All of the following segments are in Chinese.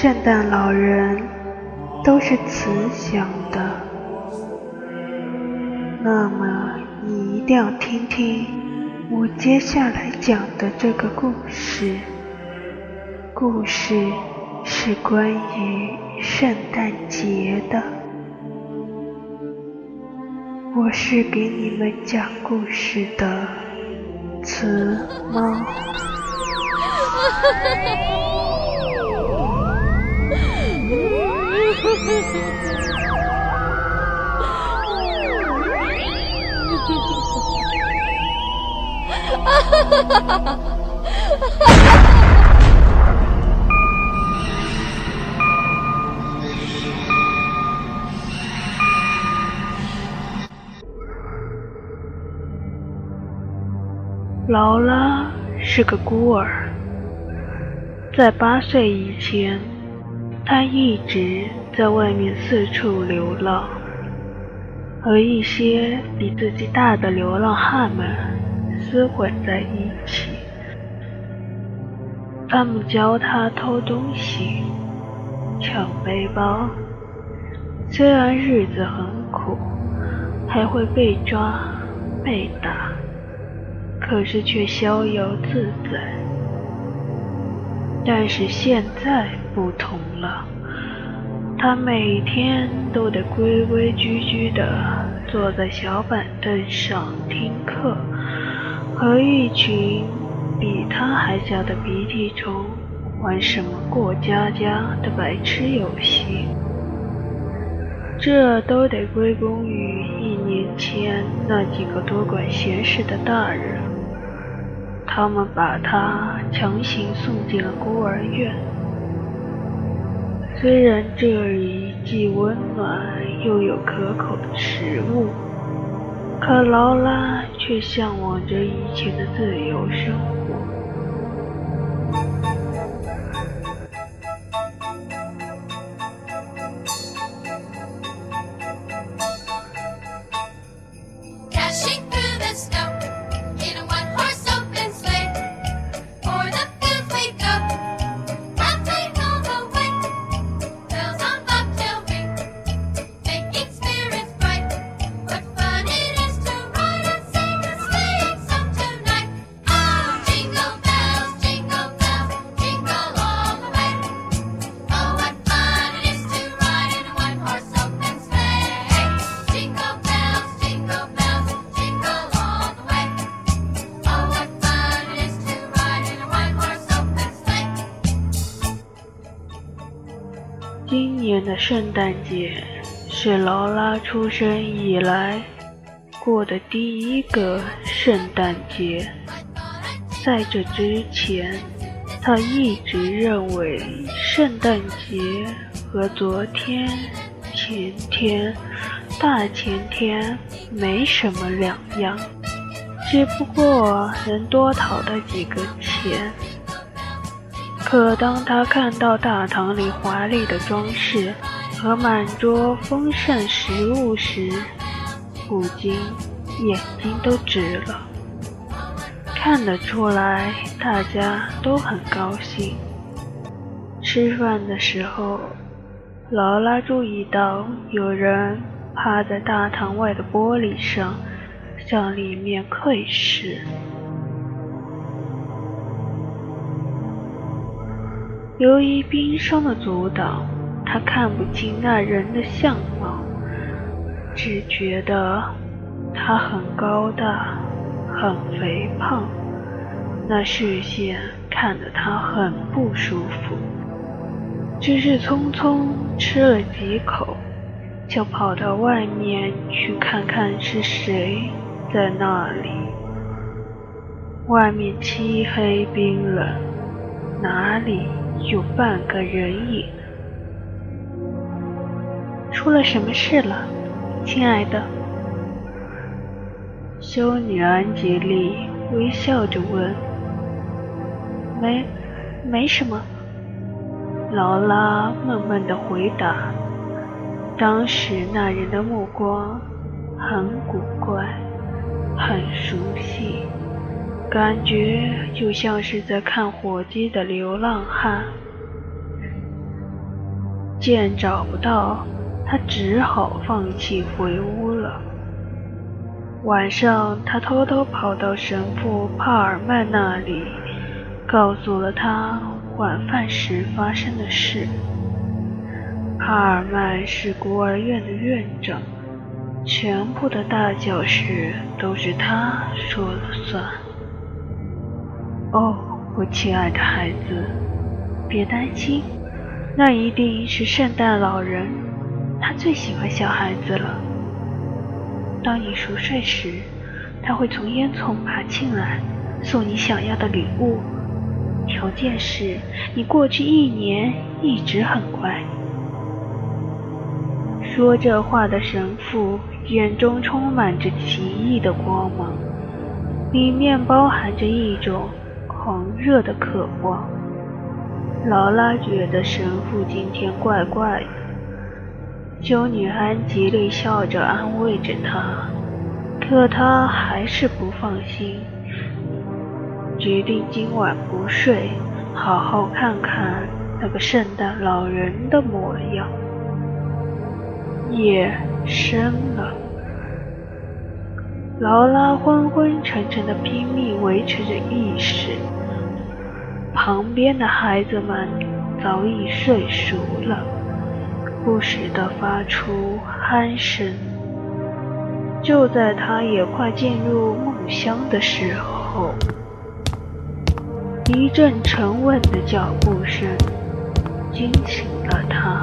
圣诞老人都是慈祥的，那么你一定要听听我接下来讲的这个故事。故事是关于圣诞节的，我是给你们讲故事的慈猫。劳拉是个孤儿，在八岁以前，他一直在外面四处流浪，和一些比自己大的流浪汉们厮混在一起。他们教他偷东西、抢背包，虽然日子很苦，还会被抓、被打。可是却逍遥自在。但是现在不同了，他每天都得规规矩矩地坐在小板凳上听课，和一群比他还小的鼻涕虫玩什么过家家的白痴游戏。这都得归功于一年前那几个多管闲事的大人。他们把他强行送进了孤儿院。虽然这里既温暖又有可口的食物，可劳拉却向往着以前的自由生活。今年的圣诞节是劳拉出生以来过的第一个圣诞节。在这之前，他一直认为圣诞节和昨天、前天、大前天没什么两样，只不过能多讨到几个钱。可当他看到大堂里华丽的装饰和满桌丰盛食物时，不禁眼睛都直了。看得出来，大家都很高兴。吃饭的时候，劳拉注意到有人趴在大堂外的玻璃上，向里面窥视。由于冰霜的阻挡，他看不清那人的相貌，只觉得他很高大，很肥胖，那视线看得他很不舒服。只是匆匆吃了几口，就跑到外面去看看是谁在那里。外面漆黑冰冷，哪里？有半个人影，出了什么事了，亲爱的？修女安吉丽微笑着问。没，没什么。劳拉闷闷的回答。当时那人的目光很古怪，很熟悉。感觉就像是在看火鸡的流浪汉。见找不到，他只好放弃回屋了。晚上，他偷偷跑到神父帕尔曼那里，告诉了他晚饭时发生的事。帕尔曼是孤儿院的院长，全部的大小事都是他说了算。哦，我亲爱的孩子，别担心，那一定是圣诞老人，他最喜欢小孩子了。当你熟睡时，他会从烟囱爬进来，送你想要的礼物，条件是你过去一年一直很乖。说这话的神父眼中充满着奇异的光芒，里面包含着一种狂热的渴望。劳拉觉得神父今天怪怪的。修女安吉丽笑着安慰着他，可他还是不放心，决定今晚不睡，好好看看那个圣诞老人的模样。夜深了，劳拉昏昏沉沉的拼命维持着意识，旁边的孩子们早已睡熟了，不时地发出鼾声。就在他也快进入梦乡的时候，一阵沉稳的脚步声惊醒了他，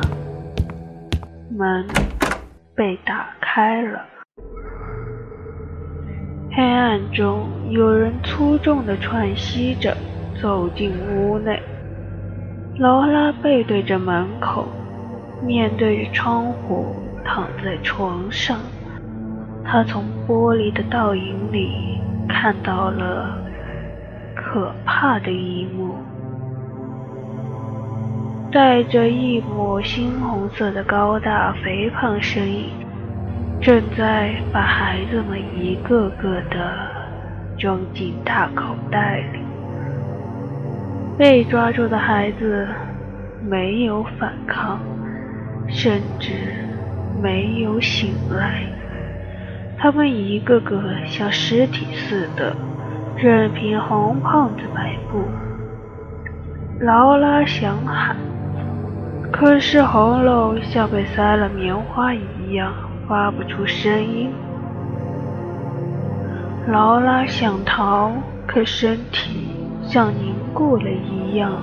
门。被打开了，黑暗中有人粗重的喘息着走进屋内。劳拉背对着门口，面对着窗户，躺在床上。她从玻璃的倒影里看到了可怕的一幕。带着一抹猩红色的高大肥胖身影，正在把孩子们一个个的装进大口袋里。被抓住的孩子没有反抗，甚至没有醒来，他们一个个像尸体似的，任凭红胖子摆布。劳拉想喊。可是喉咙像被塞了棉花一样，发不出声音。劳拉想逃，可身体像凝固了一样，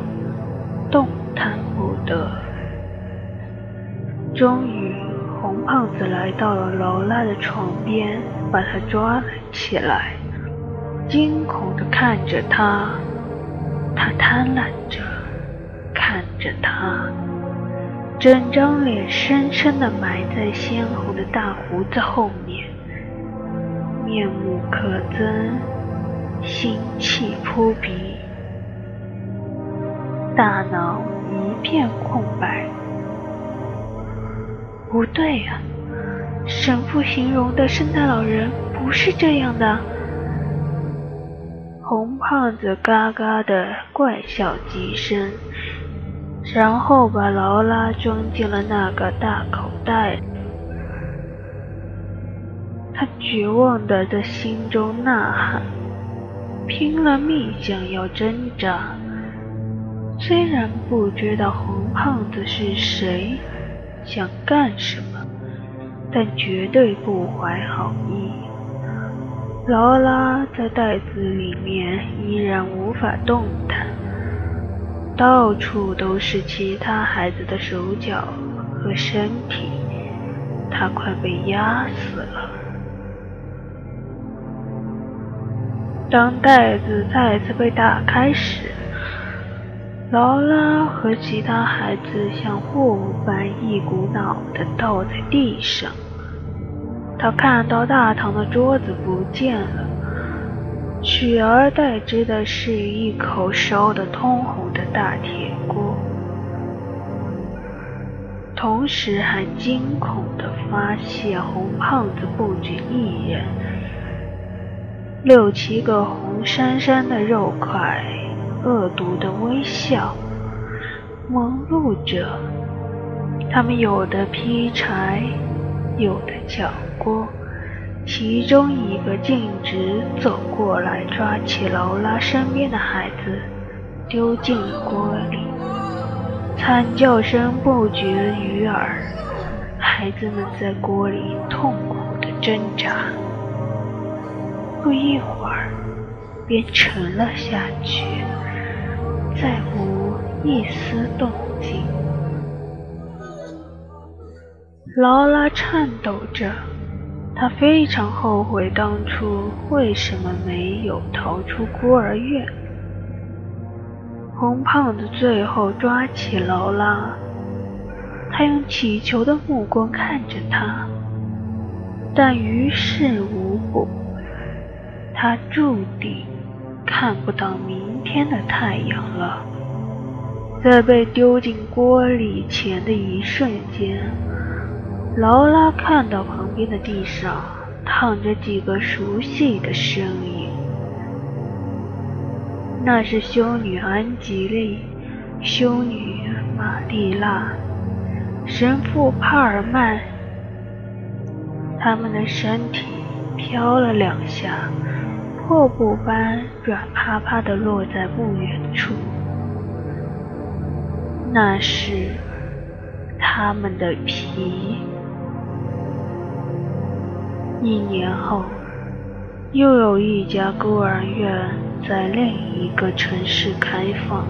动弹不得。终于，红胖子来到了劳拉的床边，把她抓了起来，惊恐地看着她。他贪婪着看着她。整张脸深深地埋在鲜红的大胡子后面，面目可憎，腥气扑鼻，大脑一片空白。不对呀，神父形容的圣诞老人不是这样的。红胖子嘎嘎的怪笑几声。然后把劳拉装进了那个大口袋。他绝望地在心中呐喊，拼了命想要挣扎。虽然不知道红胖子是谁，想干什么，但绝对不怀好意。劳拉在袋子里面依然无法动弹。到处都是其他孩子的手脚和身体，他快被压死了。当袋子再次被打开时，劳拉和其他孩子像货物般一股脑地倒在地上。他看到大堂的桌子不见了。取而代之的是一口烧得通红的大铁锅，同时还惊恐地发现红胖子不止一人，六七个红珊珊的肉块，恶毒的微笑，忙碌着，他们有的劈柴，有的搅锅。其中一个径直走过来，抓起劳拉身边的孩子，丢进了锅里。惨叫声不绝于耳，孩子们在锅里痛苦地挣扎。不一会儿，便沉了下去，再无一丝动静。劳拉颤抖着。他非常后悔当初为什么没有逃出孤儿院。红胖子最后抓起劳拉，他用乞求的目光看着他，但于事无补。他注定看不到明天的太阳了。在被丢进锅里前的一瞬间。劳拉看到旁边的地上躺着几个熟悉的身影，那是修女安吉丽、修女玛丽娜、神父帕尔曼。他们的身体飘了两下，破布般软趴趴地落在不远处。那是他们的皮。一年后，又有一家孤儿院在另一个城市开放，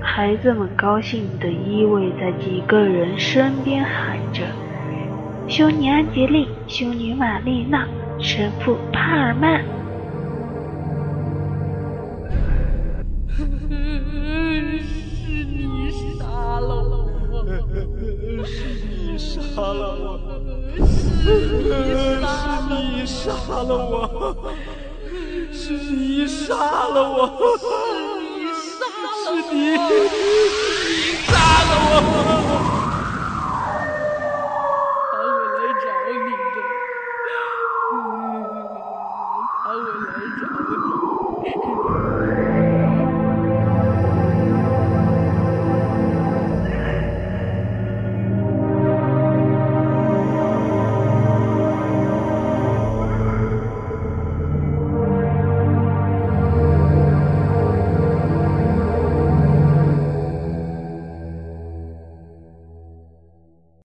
孩子们高兴地依偎在几个人身边，喊着：“修女安吉丽，修女玛丽娜，神父帕尔曼。” 杀了我。是你杀了我。是你杀了我。他会来找你的。嗯他会来找你。